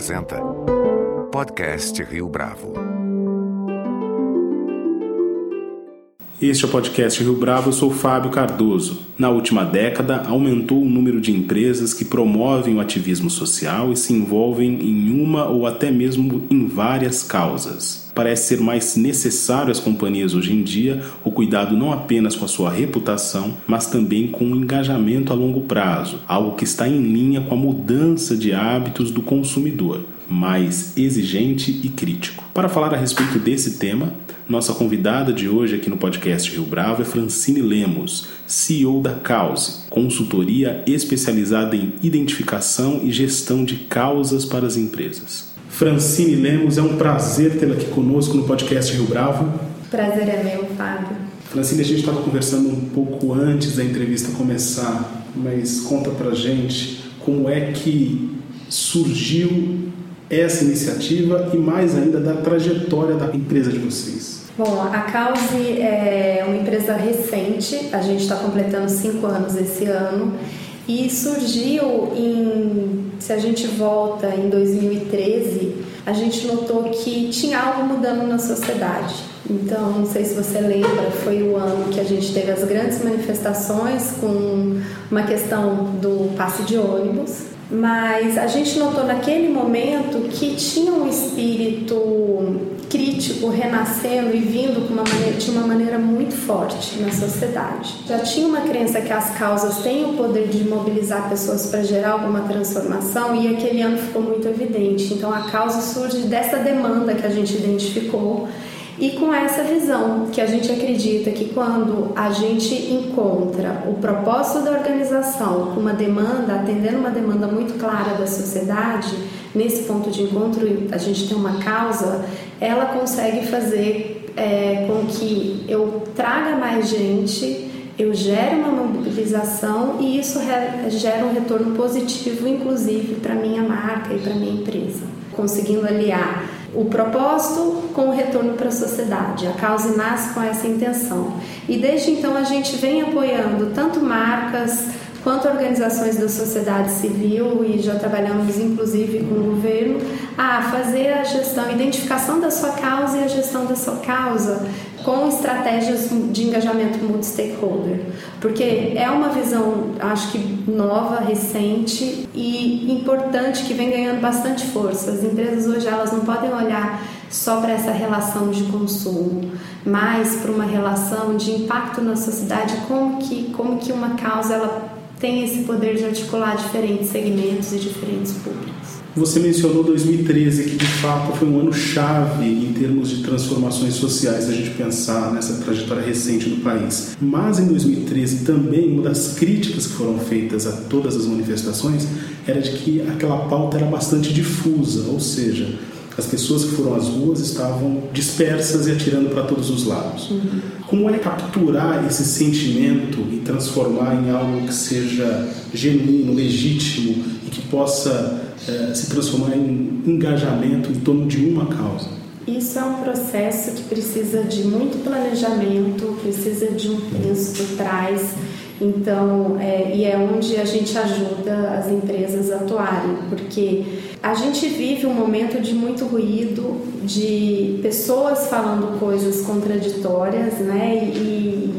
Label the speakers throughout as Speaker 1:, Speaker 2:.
Speaker 1: apresenta Podcast Rio Bravo.
Speaker 2: Este é o podcast Rio Bravo, eu sou Fábio Cardoso. Na última década, aumentou o número de empresas que promovem o ativismo social e se envolvem em uma ou até mesmo em várias causas. Parece ser mais necessário às companhias hoje em dia o cuidado não apenas com a sua reputação, mas também com o engajamento a longo prazo, algo que está em linha com a mudança de hábitos do consumidor, mais exigente e crítico. Para falar a respeito desse tema, nossa convidada de hoje aqui no podcast Rio Bravo é Francine Lemos, CEO da Cause, consultoria especializada em identificação e gestão de causas para as empresas. Francine Lemos, é um prazer tê-la aqui conosco no podcast Rio Bravo.
Speaker 3: Prazer é meu, Fábio.
Speaker 2: Francine, a gente estava conversando um pouco antes da entrevista começar, mas conta pra gente como é que surgiu essa iniciativa e mais ainda da trajetória da empresa de vocês.
Speaker 3: Bom, a Cause é uma empresa recente, a gente está completando cinco anos esse ano e surgiu em, se a gente volta em 2013, a gente notou que tinha algo mudando na sociedade. Então, não sei se você lembra, foi o ano que a gente teve as grandes manifestações com uma questão do passe de ônibus, mas a gente notou naquele momento que tinha um espírito crítico renascendo e vindo uma maneira, de uma maneira muito forte na sociedade. Já tinha uma crença que as causas têm o poder de mobilizar pessoas para gerar alguma transformação e aquele ano ficou muito evidente. Então a causa surge dessa demanda que a gente identificou e com essa visão que a gente acredita que quando a gente encontra o propósito da organização com uma demanda, atendendo uma demanda muito clara da sociedade, nesse ponto de encontro a gente tem uma causa, ela consegue fazer é, com que eu traga mais gente, eu gere uma mobilização e isso gera um retorno positivo, inclusive para minha marca e para minha empresa, conseguindo aliar o propósito com o retorno para a sociedade. A causa nasce com essa intenção. E desde então a gente vem apoiando tanto marcas quanto organizações da sociedade civil e já trabalhamos inclusive com o governo a fazer a gestão, a identificação da sua causa e a gestão da sua causa com estratégias de engajamento multi-stakeholder, porque é uma visão, acho que nova, recente e importante que vem ganhando bastante força. As empresas hoje elas não podem olhar só para essa relação de consumo, mas para uma relação de impacto na sociedade, como que como que uma causa ela tem esse poder de articular diferentes segmentos e diferentes públicos.
Speaker 2: Você mencionou 2013, que de fato foi um ano chave em termos de transformações sociais, a gente pensar nessa trajetória recente do país. Mas em 2013 também uma das críticas que foram feitas a todas as manifestações era de que aquela pauta era bastante difusa, ou seja, as pessoas que foram às ruas estavam dispersas e atirando para todos os lados. Uhum. Como é capturar esse sentimento e transformar em algo que seja genuíno, legítimo e que possa é, se transformar em engajamento em torno de uma causa?
Speaker 3: Isso é um processo que precisa de muito planejamento, precisa de um penso por trás. Então, é, e é onde a gente ajuda as empresas a atuarem, porque a gente vive um momento de muito ruído, de pessoas falando coisas contraditórias, né? E,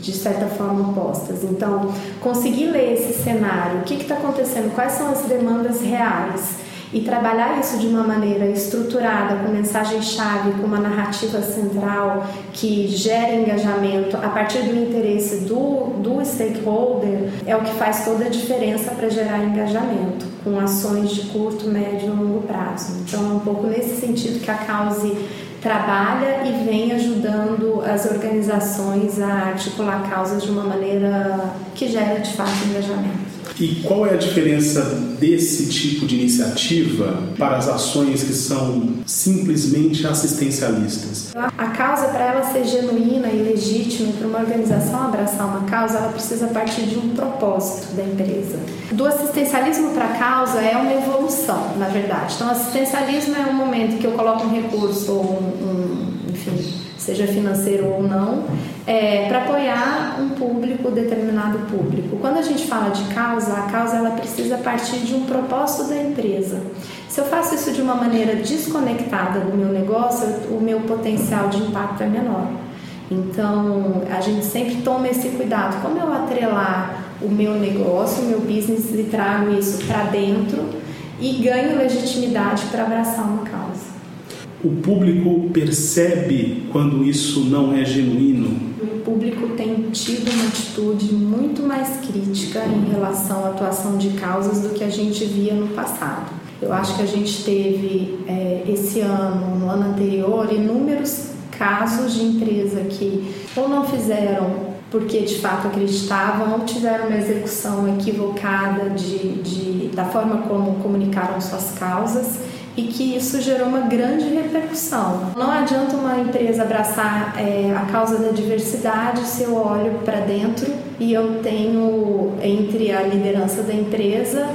Speaker 3: de certa forma opostas. Então, conseguir ler esse cenário, o que está acontecendo, quais são as demandas reais e trabalhar isso de uma maneira estruturada, com mensagem-chave, com uma narrativa central que gere engajamento a partir do interesse do, do stakeholder, é o que faz toda a diferença para gerar engajamento, com ações de curto, médio e longo prazo. Então, é um pouco nesse sentido que a Cause trabalha e vem ajudando as organizações a articular causas de uma maneira que gera de fato engajamento.
Speaker 2: E qual é a diferença desse tipo de iniciativa para as ações que são simplesmente assistencialistas?
Speaker 3: A causa, para ela ser genuína e legítima, para uma organização abraçar uma causa, ela precisa partir de um propósito da empresa. Do assistencialismo para a causa é uma evolução, na verdade. Então, assistencialismo é um momento que eu coloco um recurso ou um, um enfim, seja financeiro ou não, é, para apoiar um público, determinado público. Quando a gente fala de causa, a causa ela precisa partir de um propósito da empresa. Se eu faço isso de uma maneira desconectada do meu negócio, o meu potencial de impacto é menor. Então, a gente sempre toma esse cuidado. Como eu atrelar o meu negócio, o meu business e trago isso para dentro e ganho legitimidade para abraçar uma causa.
Speaker 2: O público percebe quando isso não é genuíno?
Speaker 3: O público tem tido uma atitude muito mais crítica em relação à atuação de causas do que a gente via no passado. Eu acho que a gente teve é, esse ano, no ano anterior, inúmeros casos de empresa que ou não fizeram porque de fato acreditavam ou tiveram uma execução equivocada de, de, da forma como comunicaram suas causas e que isso gerou uma grande repercussão. Não adianta uma empresa abraçar é, a causa da diversidade se eu olho para dentro e eu tenho entre a liderança da empresa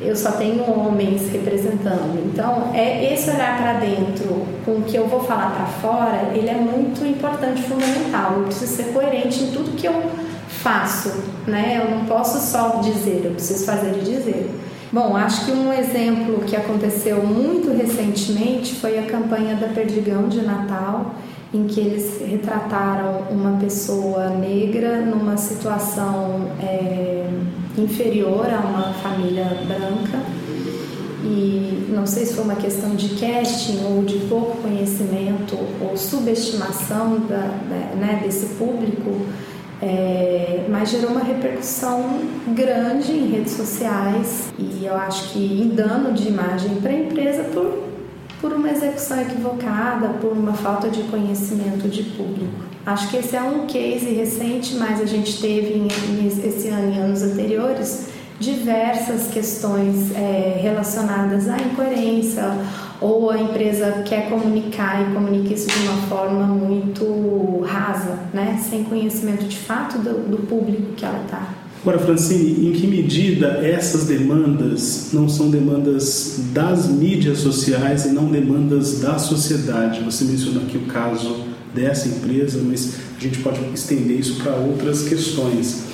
Speaker 3: eu só tenho homens representando. Então, é esse olhar para dentro com o que eu vou falar para fora, ele é muito importante, fundamental. Eu preciso ser coerente em tudo que eu faço, né? Eu não posso só dizer, eu preciso fazer e dizer. Bom, acho que um exemplo que aconteceu muito recentemente foi a campanha da Perdigão de Natal, em que eles retrataram uma pessoa negra numa situação é, inferior a uma família branca. E não sei se foi uma questão de casting ou de pouco conhecimento ou subestimação da, né, desse público, é, mas gerou uma repercussão grande em redes sociais e eu acho que em dano de imagem para a empresa por, por uma execução equivocada, por uma falta de conhecimento de público. Acho que esse é um case recente, mas a gente teve esse ano e anos anteriores diversas questões é, relacionadas à incoerência ou a empresa quer comunicar e comunica isso de uma forma muito rasa, né? sem conhecimento de fato do, do público que ela está.
Speaker 2: Agora, Francine, em que medida essas demandas não são demandas das mídias sociais e não demandas da sociedade? Você mencionou aqui o caso dessa empresa, mas a gente pode estender isso para outras questões.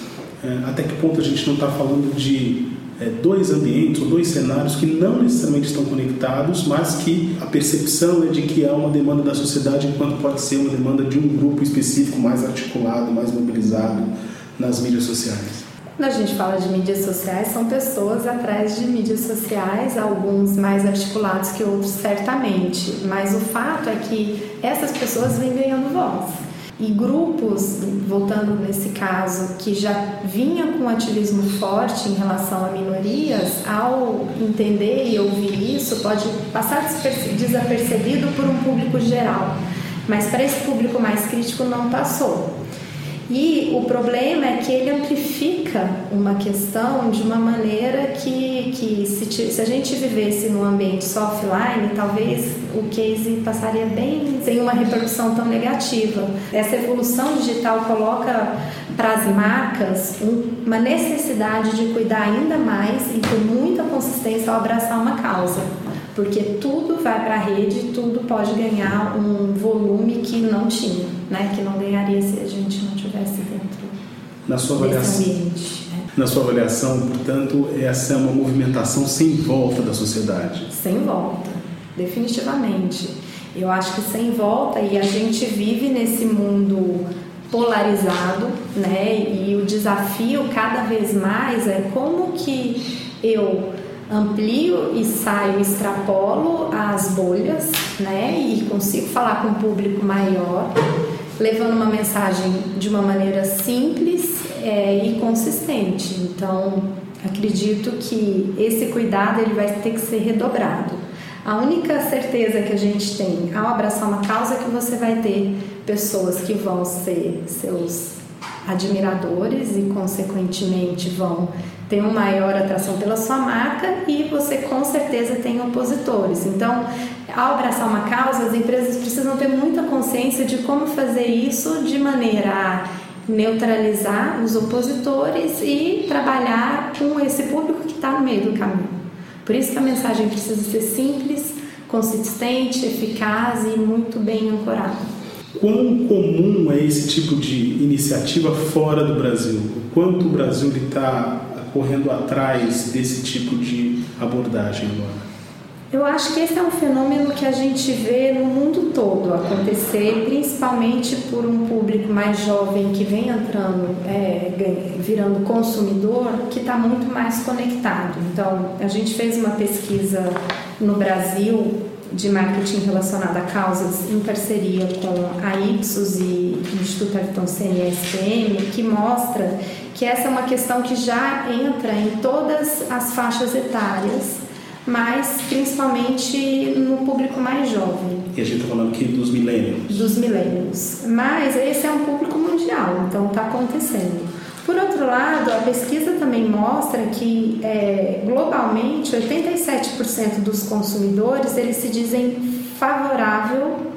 Speaker 2: É, até que ponto a gente não está falando de é, dois ambientes ou dois cenários que não necessariamente estão conectados, mas que a percepção é de que há uma demanda da sociedade, enquanto pode ser uma demanda de um grupo específico mais articulado, mais mobilizado nas mídias sociais.
Speaker 3: Quando a gente fala de mídias sociais, são pessoas atrás de mídias sociais, alguns mais articulados que outros, certamente. Mas o fato é que essas pessoas vêm ganhando voz. E grupos, voltando nesse caso, que já vinha com ativismo forte em relação a minorias, ao entender e ouvir isso, pode passar desapercebido por um público geral. Mas para esse público mais crítico não passou. E o problema é que ele amplifica uma questão de uma maneira que, que se, se a gente vivesse num ambiente só offline, talvez o case passaria bem sem uma repercussão tão negativa. Essa evolução digital coloca para as marcas uma necessidade de cuidar ainda mais e com muita consistência ao abraçar uma causa porque tudo vai para a rede, tudo pode ganhar um volume que não tinha, né? que não ganharia se a gente não tivesse dentro
Speaker 2: na sua avaliação,
Speaker 3: ambiente.
Speaker 2: Né? Na sua avaliação, portanto, essa é uma movimentação sem volta da sociedade?
Speaker 3: Sem volta, definitivamente. Eu acho que sem volta e a gente vive nesse mundo polarizado, né? E o desafio cada vez mais é como que eu amplio e saio, extrapolo as bolhas, né? E consigo falar com um público maior, levando uma mensagem de uma maneira simples é, e consistente. Então, acredito que esse cuidado ele vai ter que ser redobrado. A única certeza que a gente tem ao abraçar uma causa é que você vai ter pessoas que vão ser seus admiradores e, consequentemente, vão ter uma maior atração pela sua marca e você com certeza tem opositores. Então, ao abraçar uma causa, as empresas precisam ter muita consciência de como fazer isso de maneira a neutralizar os opositores e trabalhar com esse público que está no meio do caminho. Por isso que a mensagem precisa ser simples, consistente, eficaz e muito bem ancorada.
Speaker 2: Quão comum é esse tipo de iniciativa fora do Brasil? Quanto o Brasil está correndo atrás desse tipo de abordagem agora?
Speaker 3: Eu acho que esse é um fenômeno que a gente vê no mundo todo acontecer, principalmente por um público mais jovem que vem entrando, é, virando consumidor, que está muito mais conectado. Então, a gente fez uma pesquisa no Brasil de marketing relacionado a causas em parceria com a Ipsos e o Instituto Ayrton CNSPM, que mostra que essa é uma questão que já entra em todas as faixas etárias mas principalmente no público mais jovem.
Speaker 2: E a gente está falando aqui dos milênios.
Speaker 3: Dos milênios. Mas esse é um público mundial, então está acontecendo. Por outro lado, a pesquisa também mostra que é, globalmente 87% dos consumidores eles se dizem favorável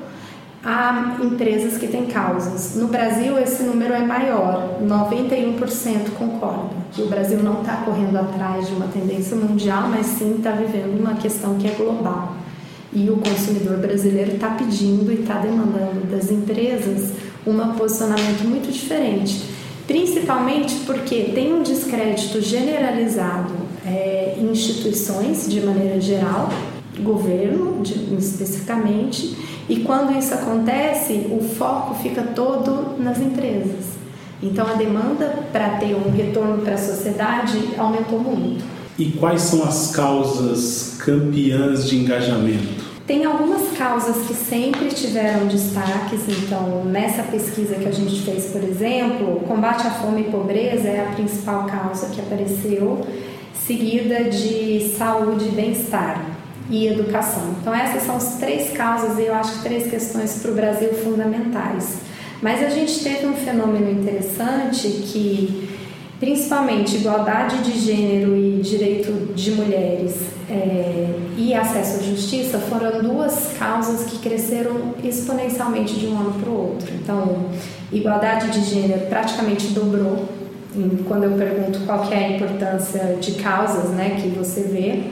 Speaker 3: a empresas que têm causas. No Brasil, esse número é maior, 91% concordam que o Brasil não está correndo atrás de uma tendência mundial, mas sim está vivendo uma questão que é global. E o consumidor brasileiro está pedindo e está demandando das empresas um posicionamento muito diferente, principalmente porque tem um descrédito generalizado é, em instituições de maneira geral, governo de, especificamente, e quando isso acontece, o foco fica todo nas empresas. Então a demanda para ter um retorno para a sociedade aumentou muito.
Speaker 2: E quais são as causas campeãs de engajamento?
Speaker 3: Tem algumas causas que sempre tiveram destaques, então nessa pesquisa que a gente fez, por exemplo, combate à fome e pobreza é a principal causa que apareceu, seguida de saúde e bem-estar e educação. Então essas são as três causas e eu acho que três questões para o Brasil fundamentais. Mas a gente teve um fenômeno interessante que, principalmente, igualdade de gênero e direito de mulheres é, e acesso à justiça foram duas causas que cresceram exponencialmente de um ano para o outro. Então, igualdade de gênero praticamente dobrou. Quando eu pergunto qual é a importância de causas né, que você vê,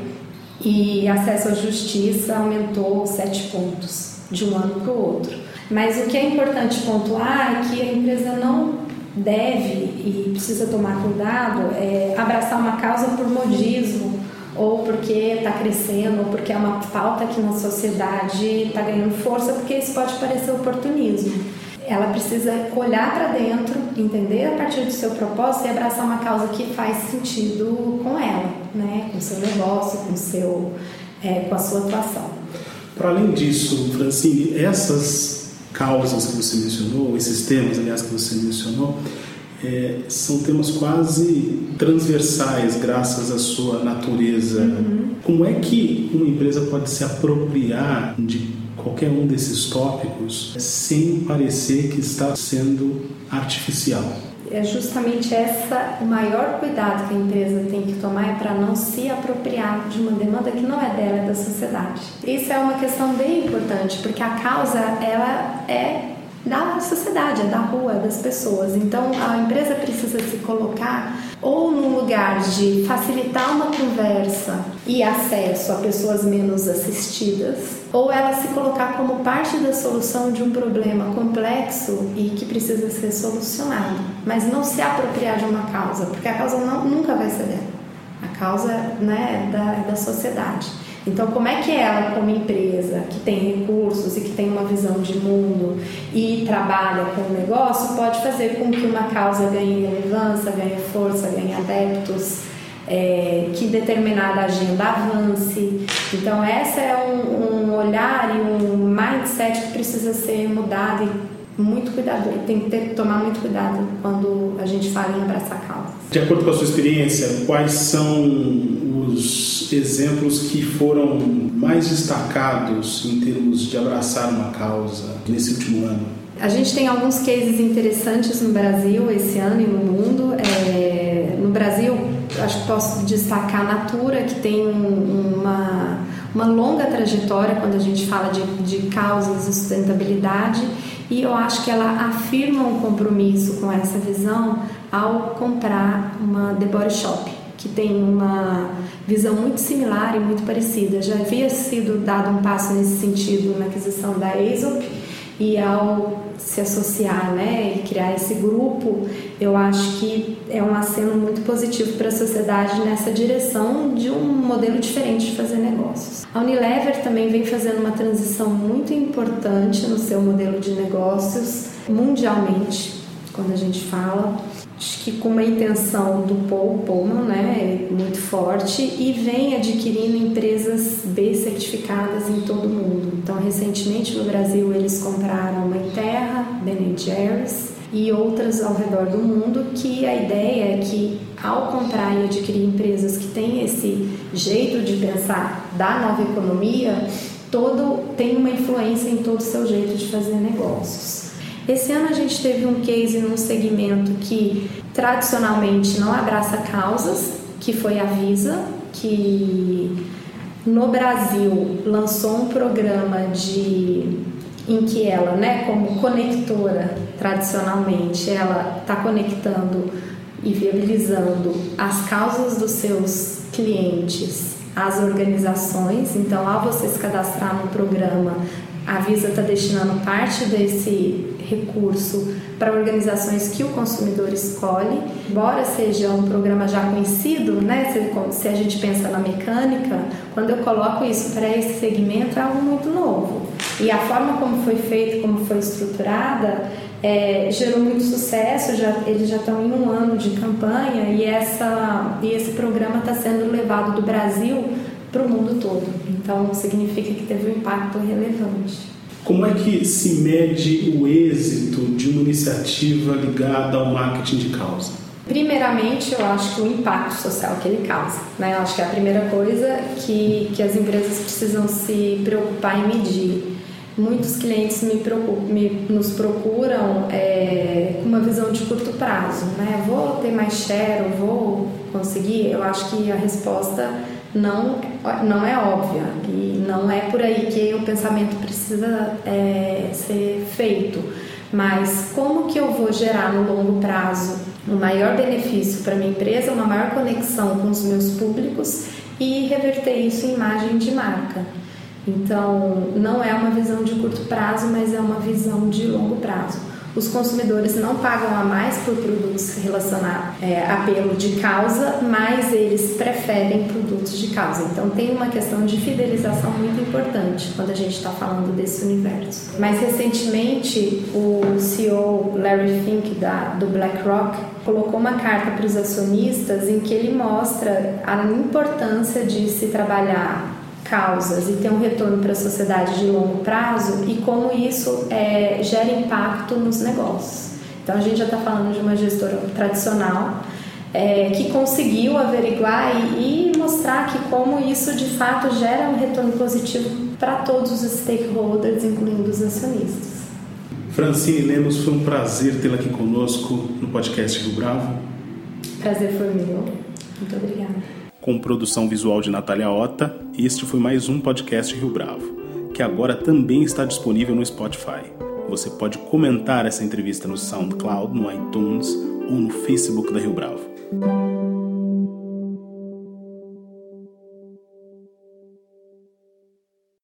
Speaker 3: e acesso à justiça aumentou sete pontos de um ano para o outro. Mas o que é importante pontuar é que a empresa não deve e precisa tomar cuidado é abraçar uma causa por modismo ou porque está crescendo ou porque é uma falta aqui na sociedade está ganhando força porque isso pode parecer oportunismo ela precisa olhar para dentro, entender a partir do seu propósito e abraçar uma causa que faz sentido com ela, né? com o seu negócio, com, seu, é, com a sua atuação.
Speaker 2: Para além disso, Francine, essas causas que você mencionou, esses temas, aliás, que você mencionou, é, são temas quase transversais graças à sua natureza. Uhum. Como é que uma empresa pode se apropriar de qualquer um desses tópicos sem parecer que está sendo artificial.
Speaker 3: É justamente essa o maior cuidado que a empresa tem que tomar é para não se apropriar de uma demanda que não é dela, é da sociedade. Isso é uma questão bem importante, porque a causa ela é da sociedade, é da rua, é das pessoas. Então a empresa precisa se colocar ou num lugar de facilitar uma conversa e acesso a pessoas menos assistidas, ou ela se colocar como parte da solução de um problema complexo e que precisa ser solucionado, mas não se apropriar de uma causa, porque a causa não, nunca vai ser dela. A causa né, da, da sociedade. Então, como é que ela, como empresa que tem recursos e que tem uma visão de mundo e trabalha com o negócio, pode fazer com que uma causa ganhe relevância, ganhe força, ganhe adeptos, é, que determinada agenda avance. Então, esse é um, um olhar e um mindset que precisa ser mudado e muito cuidado, tem que ter, tomar muito cuidado quando a gente fala em abraçar causa.
Speaker 2: De acordo com a sua experiência, quais são os exemplos que foram mais destacados em termos de abraçar uma causa nesse último ano?
Speaker 3: A gente tem alguns cases interessantes no Brasil esse ano e no mundo. É, no Brasil, acho que posso destacar a Natura, que tem uma, uma longa trajetória quando a gente fala de, de causas e sustentabilidade, e eu acho que ela afirma um compromisso com essa visão ao comprar uma The Body Shop que tem uma visão muito similar e muito parecida. Já havia sido dado um passo nesse sentido na aquisição da Aesop e ao se associar né, e criar esse grupo, eu acho que é um aceno muito positivo para a sociedade nessa direção de um modelo diferente de fazer negócios. A Unilever também vem fazendo uma transição muito importante no seu modelo de negócios mundialmente, quando a gente fala acho que com uma intenção do Paul Pullman, né, muito forte, e vem adquirindo empresas B certificadas em todo o mundo. Então, recentemente no Brasil eles compraram uma Terra, Ben Jerry's e outras ao redor do mundo, que a ideia é que ao comprar e adquirir empresas que têm esse jeito de pensar da nova economia, todo tem uma influência em todo o seu jeito de fazer negócios. Esse ano a gente teve um case num segmento que tradicionalmente não abraça causas, que foi a Visa, que no Brasil lançou um programa de em que ela, né, como conectora tradicionalmente, ela está conectando e viabilizando as causas dos seus clientes às organizações. Então, ao você se cadastrar no programa, a Visa está destinando parte desse recurso para organizações que o consumidor escolhe. Embora seja um programa já conhecido, né, se, se a gente pensa na mecânica, quando eu coloco isso para esse segmento é algo muito novo. E a forma como foi feito, como foi estruturada, é, gerou muito sucesso. Já, eles já estão em um ano de campanha e, essa, e esse programa está sendo levado do Brasil para o mundo todo. Então, significa que teve um impacto relevante.
Speaker 2: Como é que se mede o êxito de uma iniciativa ligada ao marketing de causa?
Speaker 3: Primeiramente, eu acho que o impacto social que ele causa. Né? Eu acho que é a primeira coisa que, que as empresas precisam se preocupar em medir. Muitos clientes me, me nos procuram é, com uma visão de curto prazo. Né? Vou ter mais share, vou conseguir? Eu acho que a resposta não, não é óbvia e não é por aí que o pensamento precisa é, ser feito. Mas como que eu vou gerar no longo prazo um maior benefício para minha empresa, uma maior conexão com os meus públicos e reverter isso em imagem de marca? Então, não é uma visão de curto prazo, mas é uma visão de longo prazo os consumidores não pagam a mais por produtos relacionados é, a apelo de causa, mas eles preferem produtos de causa. Então tem uma questão de fidelização muito importante quando a gente está falando desse universo. Mais recentemente, o CEO Larry Fink da, do BlackRock colocou uma carta para os acionistas em que ele mostra a importância de se trabalhar causas e ter um retorno para a sociedade de longo prazo e como isso é, gera impacto nos negócios. Então a gente já está falando de uma gestora tradicional é, que conseguiu averiguar e, e, mostrar que como isso de fato gera um retorno positivo para todos os stakeholders, incluindo os acionistas.
Speaker 2: Francine Lemos, foi um prazer tê-la aqui conosco no podcast Rio Bravo.
Speaker 3: Prazer foi meu. Muito obrigada
Speaker 2: com produção visual de Natália Ota, este foi mais um podcast Rio Bravo, que agora também está disponível no Spotify. Você pode comentar essa entrevista no SoundCloud, no iTunes ou no Facebook da Rio Bravo.